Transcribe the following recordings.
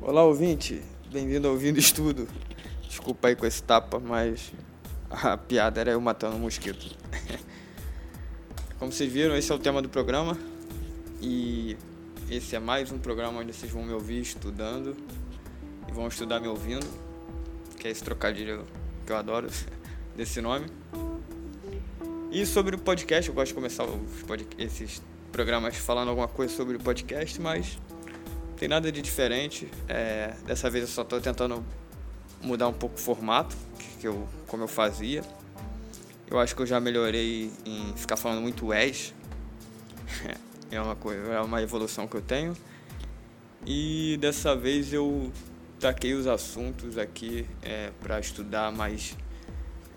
Olá, ouvinte. Bem-vindo ao Ouvindo Estudo. Desculpa aí com esse tapa, mas a piada era eu matando um mosquito. Como vocês viram, esse é o tema do programa. E esse é mais um programa onde vocês vão me ouvir estudando vão estudar me ouvindo, que é esse trocadilho que eu adoro desse nome. E sobre o podcast, eu gosto de começar esses programas falando alguma coisa sobre o podcast, mas não tem nada de diferente. É, dessa vez eu só estou tentando mudar um pouco o formato, que eu, como eu fazia. Eu acho que eu já melhorei em ficar falando muito és. É uma, coisa, é uma evolução que eu tenho. E dessa vez eu taquei os assuntos aqui é, para estudar mais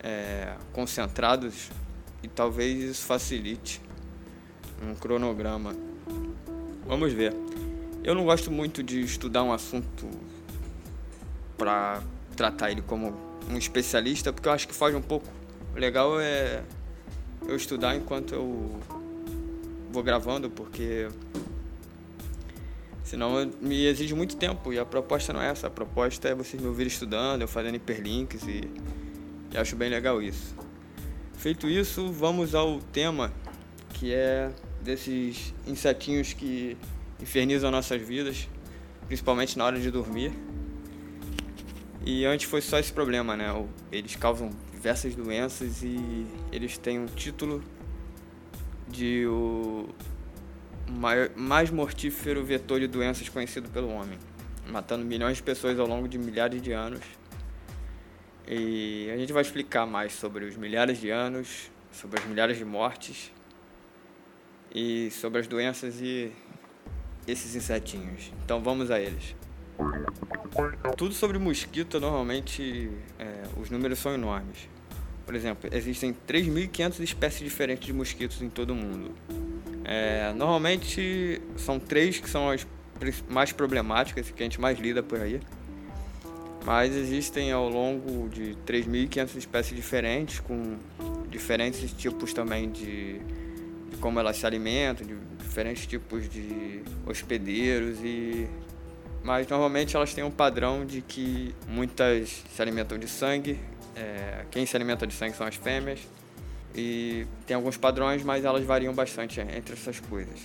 é, concentrados e talvez isso facilite um cronograma. Vamos ver. Eu não gosto muito de estudar um assunto para tratar ele como um especialista, porque eu acho que foge um pouco. O legal é eu estudar enquanto eu vou gravando, porque senão me exige muito tempo e a proposta não é essa. A proposta é vocês me ouvirem estudando, eu fazendo hiperlinks e, e acho bem legal isso. Feito isso, vamos ao tema que é desses insetinhos que infernizam nossas vidas, principalmente na hora de dormir. E antes foi só esse problema, né? Eles causam diversas doenças e eles têm um título de o mais mortífero vetor de doenças conhecido pelo homem, matando milhões de pessoas ao longo de milhares de anos e a gente vai explicar mais sobre os milhares de anos, sobre as milhares de mortes e sobre as doenças e esses insetinhos. Então vamos a eles. Tudo sobre mosquito, normalmente é, os números são enormes. Por exemplo, existem 3.500 espécies diferentes de mosquitos em todo o mundo. É, normalmente são três que são as mais problemáticas, que a gente mais lida por aí. Mas existem ao longo de 3.500 espécies diferentes, com diferentes tipos também de, de, como elas se alimentam, de diferentes tipos de hospedeiros e mas normalmente elas têm um padrão de que muitas se alimentam de sangue, é, quem se alimenta de sangue são as fêmeas e tem alguns padrões, mas elas variam bastante entre essas coisas.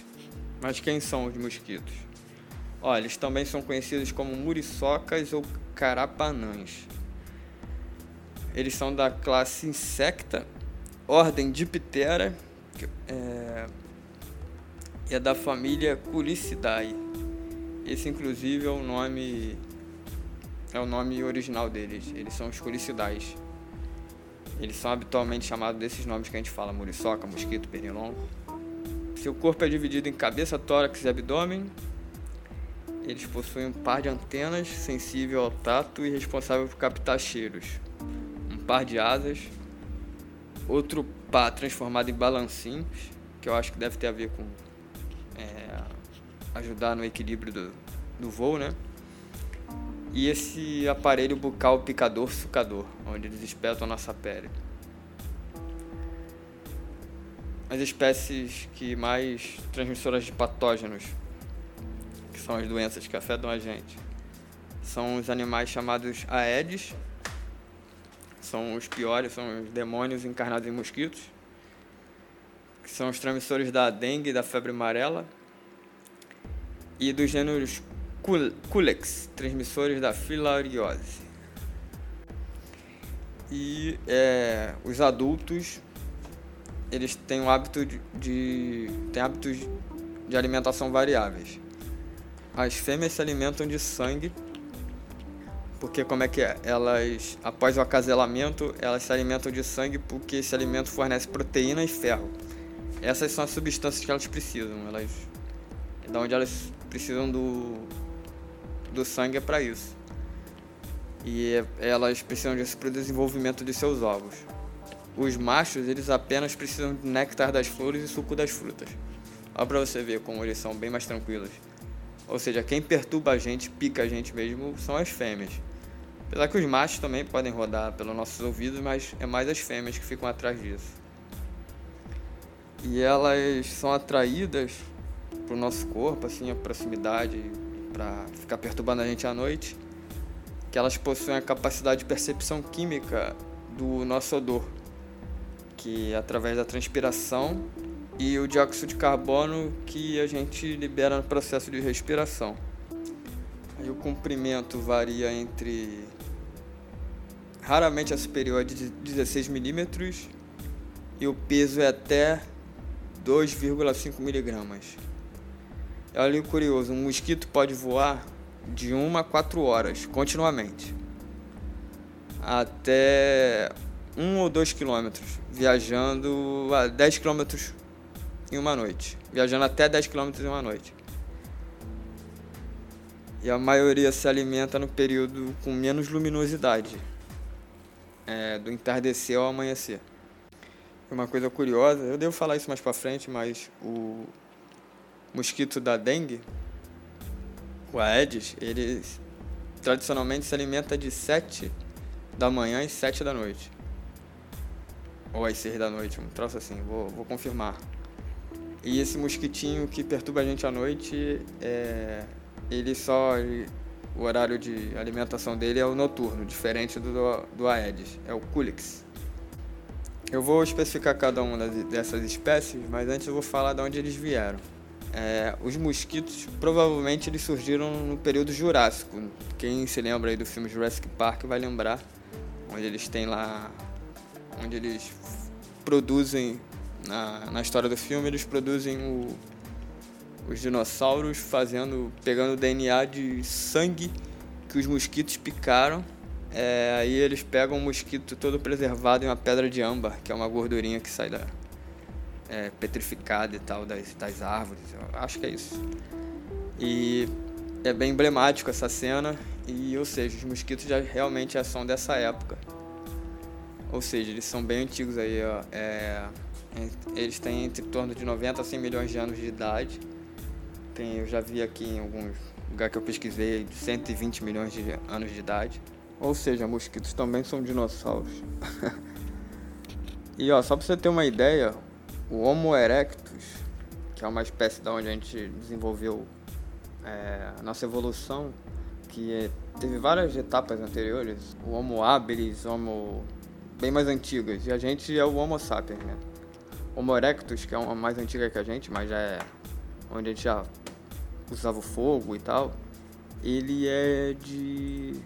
Mas quem são os mosquitos? Olha, eles também são conhecidos como muriçocas ou carapanãs. Eles são da classe Insecta, ordem Diptera, é, e é da família Culicidae. Esse inclusive é o nome é o nome original deles. Eles são os Culicidaes. Eles são habitualmente chamados desses nomes que a gente fala: muriçoca, mosquito, pernilongo. Seu corpo é dividido em cabeça, tórax e abdômen. Eles possuem um par de antenas sensível ao tato e responsável por captar cheiros, um par de asas, outro par transformado em balancinhos, que eu acho que deve ter a ver com é, ajudar no equilíbrio do, do voo, né? E esse aparelho bucal picador sucador, onde eles espetam a nossa pele. As espécies que mais transmissoras de patógenos são as doenças que afetam a gente. São os animais chamados Aedes, são os piores, são os demônios encarnados em mosquitos, que são os transmissores da dengue e da febre amarela, e dos gêneros Culex, transmissores da filariose. E é, os adultos, eles têm o hábito de, de têm hábitos de alimentação variáveis. As fêmeas se alimentam de sangue, porque como é que é? Elas, após o acasalamento, elas se alimentam de sangue porque esse alimento fornece proteína e ferro. Essas são as substâncias que elas precisam. Elas, da onde elas precisam do, do sangue é para isso. E é, elas precisam disso para o desenvolvimento de seus ovos. Os machos, eles apenas precisam de néctar das flores e suco das frutas. Olha para você ver como eles são bem mais tranquilos. Ou seja, quem perturba a gente, pica a gente mesmo, são as fêmeas. Apesar que os machos também podem rodar pelos nossos ouvidos, mas é mais as fêmeas que ficam atrás disso. E elas são atraídas pro nosso corpo, assim, a proximidade, para ficar perturbando a gente à noite, que elas possuem a capacidade de percepção química do nosso odor, que é através da transpiração e o dióxido de carbono que a gente libera no processo de respiração. Aí o comprimento varia entre raramente é superior a 16 milímetros e o peso é até 2,5 miligramas. Olha o curioso, um mosquito pode voar de 1 a 4 horas continuamente até 1 ou 2 quilômetros, viajando a 10 quilômetros em uma noite, viajando até 10 quilômetros em uma noite. E a maioria se alimenta no período com menos luminosidade, é, do entardecer ao amanhecer. Uma coisa curiosa, eu devo falar isso mais para frente, mas o mosquito da dengue, o Aedes, ele tradicionalmente se alimenta de 7 da manhã e 7 da noite. Ou às 6 da noite, um troço assim, vou, vou confirmar. E esse mosquitinho que perturba a gente à noite, é, ele só. Ele, o horário de alimentação dele é o noturno, diferente do, do Aedes, é o Culix. Eu vou especificar cada uma dessas espécies, mas antes eu vou falar de onde eles vieram. É, os mosquitos provavelmente eles surgiram no período Jurássico. Quem se lembra aí do filme Jurassic Park vai lembrar, onde eles têm lá, onde eles produzem na, na história do filme eles produzem o, os dinossauros fazendo, pegando DNA de sangue que os mosquitos picaram. É, aí eles pegam o mosquito todo preservado em uma pedra de âmbar, que é uma gordurinha que sai da é, petrificada e tal das, das árvores. Eu acho que é isso. E é bem emblemático essa cena. E, ou seja, os mosquitos já realmente são dessa época. Ou seja, eles são bem antigos aí, ó. É, eles têm entre torno de 90 a 100 milhões de anos de idade. Tem, eu já vi aqui em alguns lugares que eu pesquisei, 120 milhões de anos de idade. Ou seja, mosquitos também são dinossauros. e ó, só para você ter uma ideia, o Homo erectus, que é uma espécie da onde a gente desenvolveu é, a nossa evolução, que é, teve várias etapas anteriores, o Homo habilis, Homo bem mais antigas, e a gente é o Homo sapiens, né? Homo erectus, que é uma mais antiga que a gente, mas já é onde a gente já usava o fogo e tal, ele é de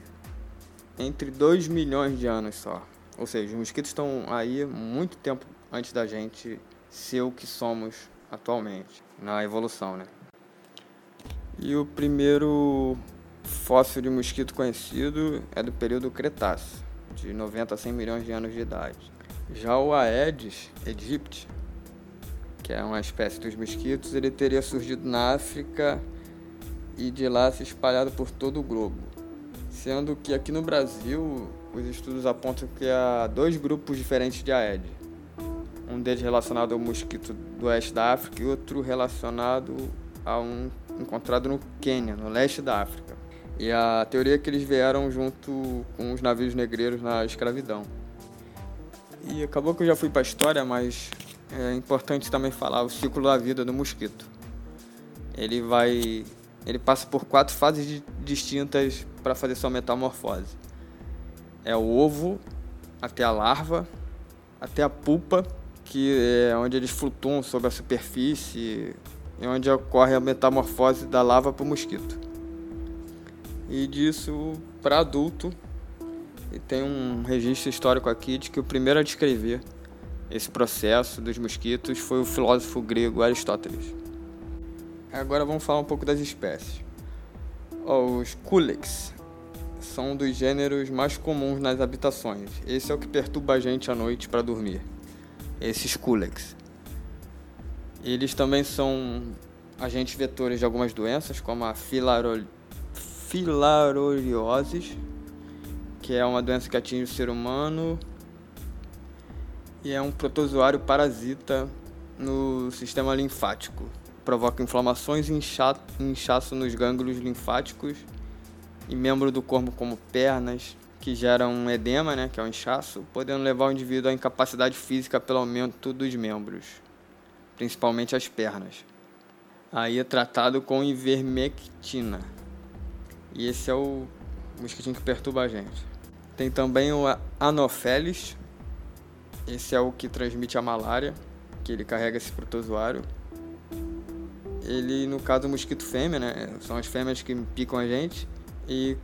entre 2 milhões de anos só. Ou seja, os mosquitos estão aí muito tempo antes da gente ser o que somos atualmente, na evolução, né? E o primeiro fóssil de mosquito conhecido é do período Cretáceo, de 90 a 100 milhões de anos de idade. Já o Aedes aegypti que é uma espécie dos mosquitos, ele teria surgido na África e de lá se espalhado por todo o globo. Sendo que aqui no Brasil, os estudos apontam que há dois grupos diferentes de Aedes. Um deles relacionado ao mosquito do oeste da África e outro relacionado a um encontrado no Quênia, no leste da África. E a teoria é que eles vieram junto com os navios negreiros na escravidão. E acabou que eu já fui para a história, mas é importante também falar o ciclo da vida do mosquito. Ele vai, ele passa por quatro fases distintas para fazer sua metamorfose. É o ovo até a larva, até a pupa, que é onde eles flutuam sobre a superfície e onde ocorre a metamorfose da larva para o mosquito. E disso para adulto, e tem um registro histórico aqui de que o primeiro a descrever esse processo dos mosquitos foi o filósofo grego Aristóteles. Agora vamos falar um pouco das espécies. Os culex são um dos gêneros mais comuns nas habitações. Esse é o que perturba a gente à noite para dormir. Esses culex. Eles também são agentes vetores de algumas doenças, como a filaro... que é uma doença que atinge o ser humano e é um protozoário parasita no sistema linfático. Provoca inflamações e inchaço nos gânglios linfáticos e membros do corpo como pernas, que gera um edema, né, que é um inchaço, podendo levar o indivíduo à incapacidade física pelo aumento dos membros, principalmente as pernas. Aí é tratado com ivermectina. E esse é o mosquitinho que perturba a gente. Tem também o Anopheles. Esse é o que transmite a malária, que ele carrega esse protozoário. Ele, no caso, o mosquito fêmea, né? São as fêmeas que picam a gente e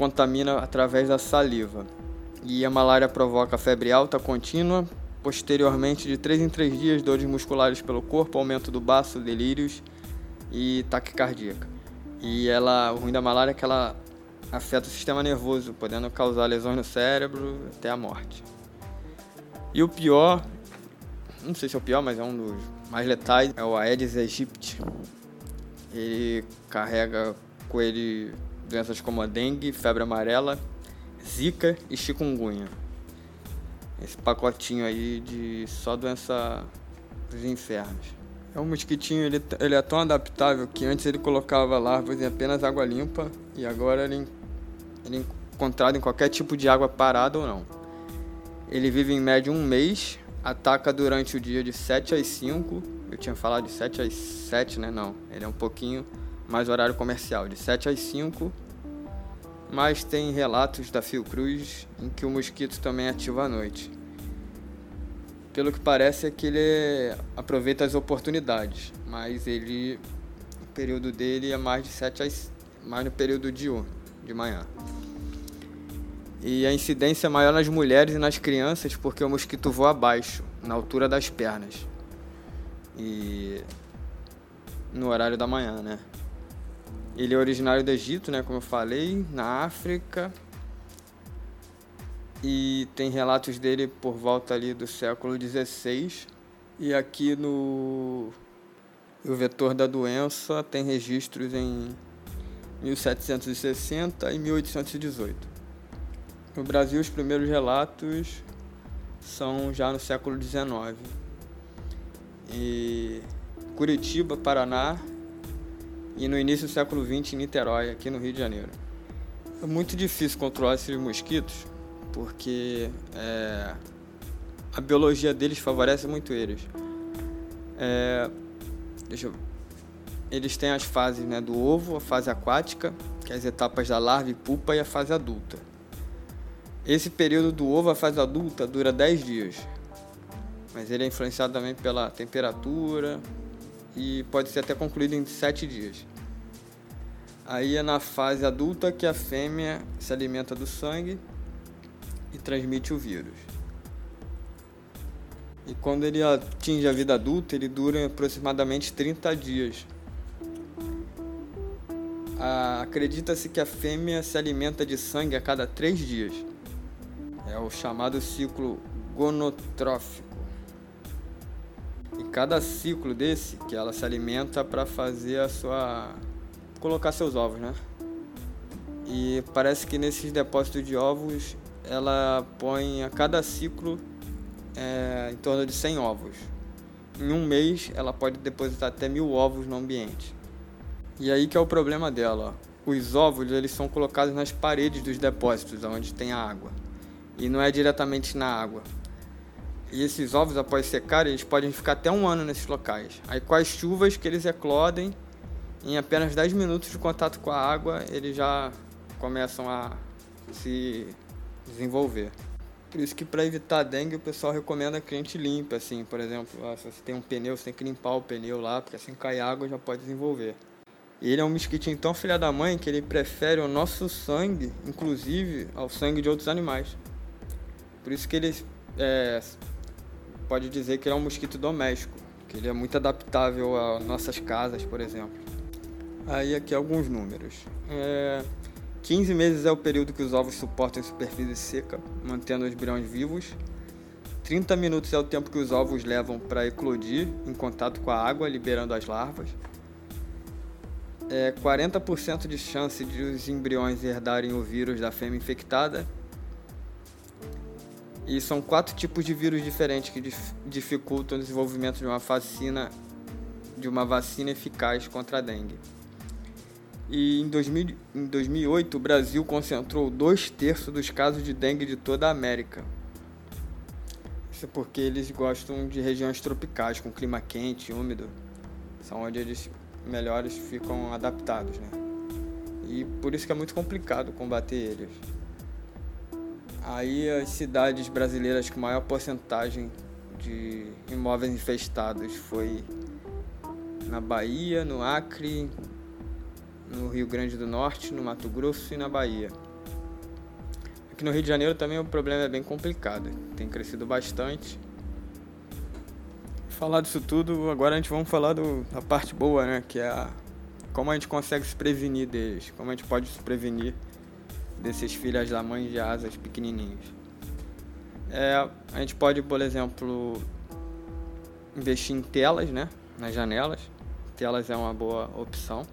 contamina através da saliva. E a malária provoca febre alta contínua, posteriormente de 3 em 3 dias, dores musculares pelo corpo, aumento do baço, delírios e taquicardíaca. E ela, o ruim da malária é que ela afeta o sistema nervoso, podendo causar lesões no cérebro até a morte. E o pior, não sei se é o pior, mas é um dos mais letais, é o Aedes aegypti. Ele carrega com ele doenças como a dengue, febre amarela, zika e chikungunya. Esse pacotinho aí de só doença dos infernos. É um mosquitinho, ele, ele é tão adaptável que antes ele colocava larvas em apenas água limpa e agora ele, ele é encontrado em qualquer tipo de água parada ou não. Ele vive em média um mês, ataca durante o dia de 7 às 5. Eu tinha falado de 7 às 7, né? Não, ele é um pouquinho mais horário comercial, de 7 às 5. Mas tem relatos da Fiocruz em que o mosquito também ativa à noite. Pelo que parece é que ele aproveita as oportunidades, mas ele o período dele é mais de 7 às mais no período diurno, de manhã. E a incidência é maior nas mulheres e nas crianças porque o mosquito voa abaixo, na altura das pernas. E no horário da manhã, né? Ele é originário do Egito, né, como eu falei, na África. E tem relatos dele por volta ali do século XVI. E aqui no o vetor da doença tem registros em 1760 e 1818. No Brasil, os primeiros relatos são já no século XIX. E Curitiba, Paraná, e no início do século XX em Niterói, aqui no Rio de Janeiro. É muito difícil controlar esses mosquitos porque é, a biologia deles favorece muito eles. É, deixa eu, eles têm as fases né, do ovo, a fase aquática, que é as etapas da larva e pupa, e a fase adulta. Esse período do ovo à fase adulta dura 10 dias, mas ele é influenciado também pela temperatura, e pode ser até concluído em sete dias. Aí é na fase adulta que a fêmea se alimenta do sangue e transmite o vírus. E quando ele atinge a vida adulta, ele dura aproximadamente 30 dias. Acredita-se que a fêmea se alimenta de sangue a cada 3 dias. É o chamado ciclo gonotrófico cada ciclo desse que ela se alimenta para fazer a sua colocar seus ovos, né? E parece que nesses depósitos de ovos ela põe a cada ciclo é, em torno de 100 ovos. Em um mês ela pode depositar até mil ovos no ambiente. E aí que é o problema dela. Os ovos eles são colocados nas paredes dos depósitos, onde tem a água. E não é diretamente na água. E esses ovos, após secarem, eles podem ficar até um ano nesses locais. Aí com as chuvas que eles eclodem, em apenas 10 minutos de contato com a água, eles já começam a se desenvolver. Por isso que para evitar dengue o pessoal recomenda que a gente limpe, assim, por exemplo, se você tem um pneu, você tem que limpar o pneu lá, porque assim cai água já pode desenvolver. E ele é um mosquitinho tão filha da mãe que ele prefere o nosso sangue, inclusive, ao sangue de outros animais. Por isso que ele é, pode dizer que ele é um mosquito doméstico, que ele é muito adaptável a nossas casas, por exemplo. Aí aqui alguns números. É, 15 meses é o período que os ovos suportam superfície seca, mantendo os embriões vivos. 30 minutos é o tempo que os ovos levam para eclodir em contato com a água, liberando as larvas. É 40% de chance de os embriões herdarem o vírus da fêmea infectada e são quatro tipos de vírus diferentes que dificultam o desenvolvimento de uma vacina, de uma vacina eficaz contra a dengue. E em, 2000, em 2008, o Brasil concentrou dois terços dos casos de dengue de toda a América. Isso porque eles gostam de regiões tropicais, com clima quente, úmido. São onde eles melhores ficam adaptados, né? E por isso que é muito complicado combater eles. Aí as cidades brasileiras com maior porcentagem de imóveis infestados foi na Bahia, no Acre, no Rio Grande do Norte, no Mato Grosso e na Bahia. Aqui no Rio de Janeiro também o problema é bem complicado, tem crescido bastante. Falar disso tudo, agora a gente vamos falar do, da parte boa, né? Que é a, como a gente consegue se prevenir deles, como a gente pode se prevenir desses filhas da mãe de asas pequenininhos. É, a gente pode, por exemplo, investir em telas, né? Nas janelas. Telas é uma boa opção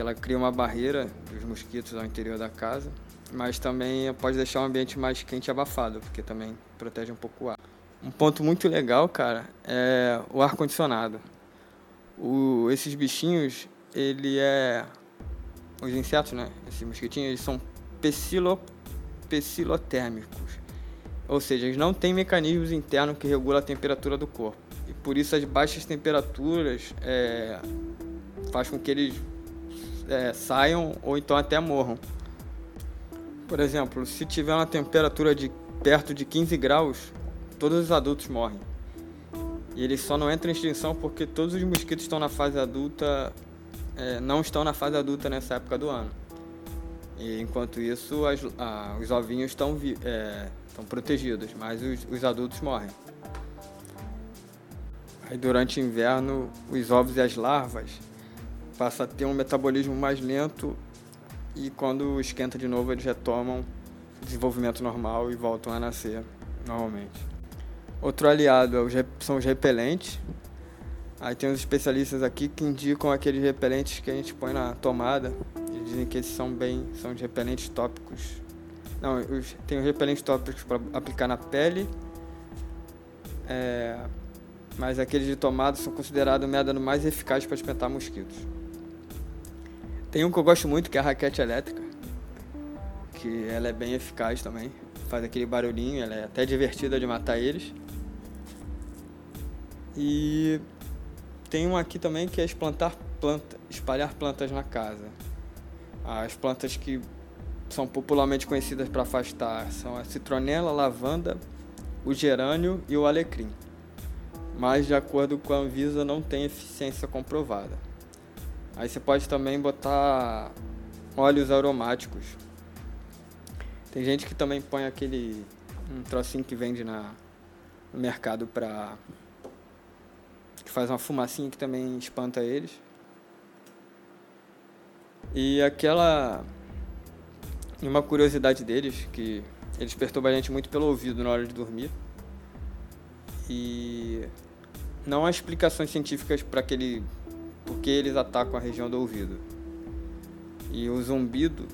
que ela cria uma barreira dos mosquitos ao interior da casa, mas também pode deixar o ambiente mais quente e abafado, porque também protege um pouco o ar. Um ponto muito legal, cara, é o ar condicionado. O, esses bichinhos, ele é os insetos, né? Esses mosquitinhos, eles são pecilo, pecilotérmicos. Ou seja, eles não têm mecanismos internos que regulam a temperatura do corpo. E por isso as baixas temperaturas é, faz com que eles é, saiam ou então até morram. Por exemplo, se tiver uma temperatura de perto de 15 graus, todos os adultos morrem. E eles só não entram em extinção porque todos os mosquitos estão na fase adulta, é, não estão na fase adulta nessa época do ano. E enquanto isso, as, ah, os ovinhos estão, é, protegidos, mas os, os adultos morrem. Aí durante o inverno, os ovos e as larvas passa a ter um metabolismo mais lento e quando esquenta de novo eles retomam desenvolvimento normal e voltam a nascer normalmente. Outro aliado é são os repelentes. Aí tem os especialistas aqui que indicam aqueles repelentes que a gente põe na tomada. Eles dizem que esses são bem, são os repelentes tópicos. Não, os, tem os repelentes tópicos para aplicar na pele. É, mas aqueles de tomada são considerados o método mais eficaz para espantar mosquitos. Tem um que eu gosto muito, que é a raquete elétrica. Que ela é bem eficaz também. Faz aquele barulhinho, ela é até divertida de matar eles. E tem um aqui também que é esplantar planta, espalhar plantas na casa. As plantas que são popularmente conhecidas para afastar são a citronela, a lavanda, o gerânio e o alecrim. Mas de acordo com a Anvisa não tem eficiência comprovada. Aí você pode também botar óleos aromáticos. Tem gente que também põe aquele um trocinho que vende na, no mercado pra. que faz uma fumacinha que também espanta eles. E aquela. Uma curiosidade deles, que eles perturbam a gente muito pelo ouvido na hora de dormir. E não há explicações científicas para aquele porque eles atacam a região do ouvido. E o zumbido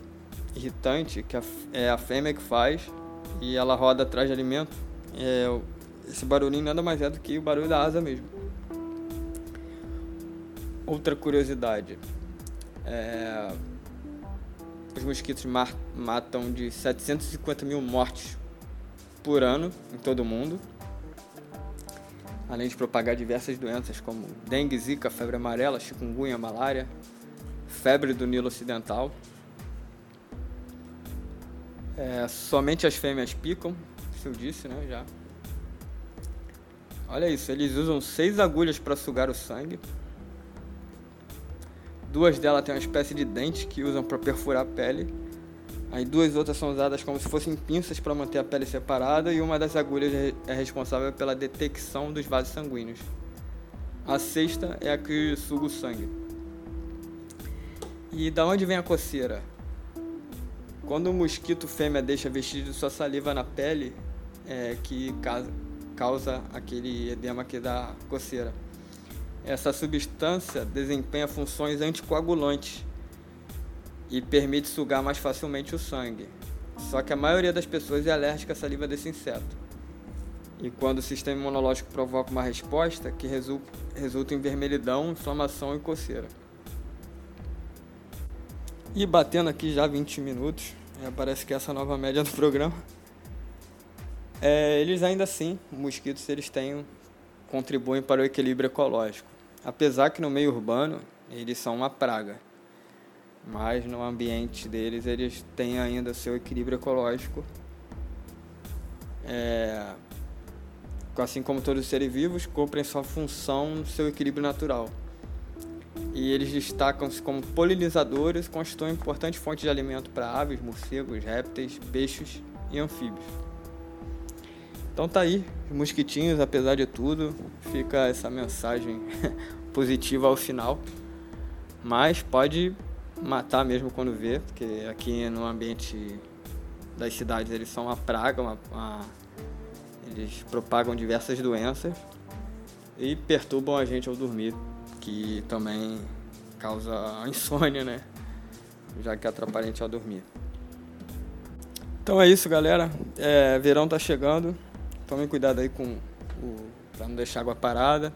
irritante, que é a fêmea que faz, e ela roda atrás de alimento, é, esse barulhinho nada mais é do que o barulho da asa mesmo. Outra curiosidade, é, os mosquitos matam de 750 mil mortes por ano em todo o mundo além de propagar diversas doenças como dengue, zika, febre amarela, chikungunya, malária, febre do Nilo Ocidental. É, somente as fêmeas picam, isso eu disse, né, já. Olha isso, eles usam seis agulhas para sugar o sangue. Duas delas têm uma espécie de dente que usam para perfurar a pele Aí duas outras são usadas como se fossem pinças para manter a pele separada e uma das agulhas é responsável pela detecção dos vasos sanguíneos. A sexta é a que suga o sangue. E da onde vem a coceira? Quando o mosquito fêmea deixa vestígio de sua saliva na pele, é que causa aquele edema que dá coceira. Essa substância desempenha funções anticoagulantes e permite sugar mais facilmente o sangue. Só que a maioria das pessoas é alérgica à saliva desse inseto. E quando o sistema imunológico provoca uma resposta que resulta em vermelhidão, inflamação e coceira. E batendo aqui já 20 minutos, parece que essa é a nova média do programa. É, eles ainda assim, os mosquitos, eles têm, contribuem para o equilíbrio ecológico. Apesar que no meio urbano eles são uma praga, mas no ambiente deles eles têm ainda seu equilíbrio ecológico. É, assim como todos os seres vivos, cumprem sua função no seu equilíbrio natural e eles destacam-se como polinizadores constituem importante fonte de alimento para aves, morcegos, répteis, peixes e anfíbios. Então tá aí, os mosquitinhos, apesar de tudo, fica essa mensagem positiva ao final. Mas pode matar mesmo quando vê, porque aqui no ambiente das cidades eles são uma praga, uma, uma, eles propagam diversas doenças e perturbam a gente ao dormir que também causa insônia, né? Já que atrapalha a gente a dormir. Então é isso, galera. É, verão tá chegando. Tomem cuidado aí com o. pra não deixar água parada.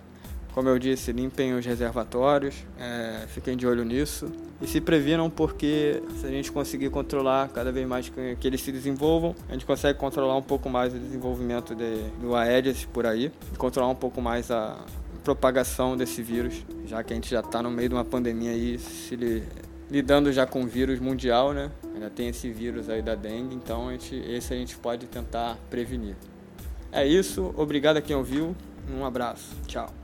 Como eu disse, limpem os reservatórios, é, fiquem de olho nisso. E se previnam porque se a gente conseguir controlar cada vez mais que, que eles se desenvolvam, a gente consegue controlar um pouco mais o desenvolvimento de, do Aedes por aí, controlar um pouco mais a, propagação desse vírus, já que a gente já está no meio de uma pandemia aí, se li, lidando já com o vírus mundial, né? Ainda tem esse vírus aí da dengue, então a gente, esse a gente pode tentar prevenir. É isso, obrigado a quem ouviu, um abraço, tchau.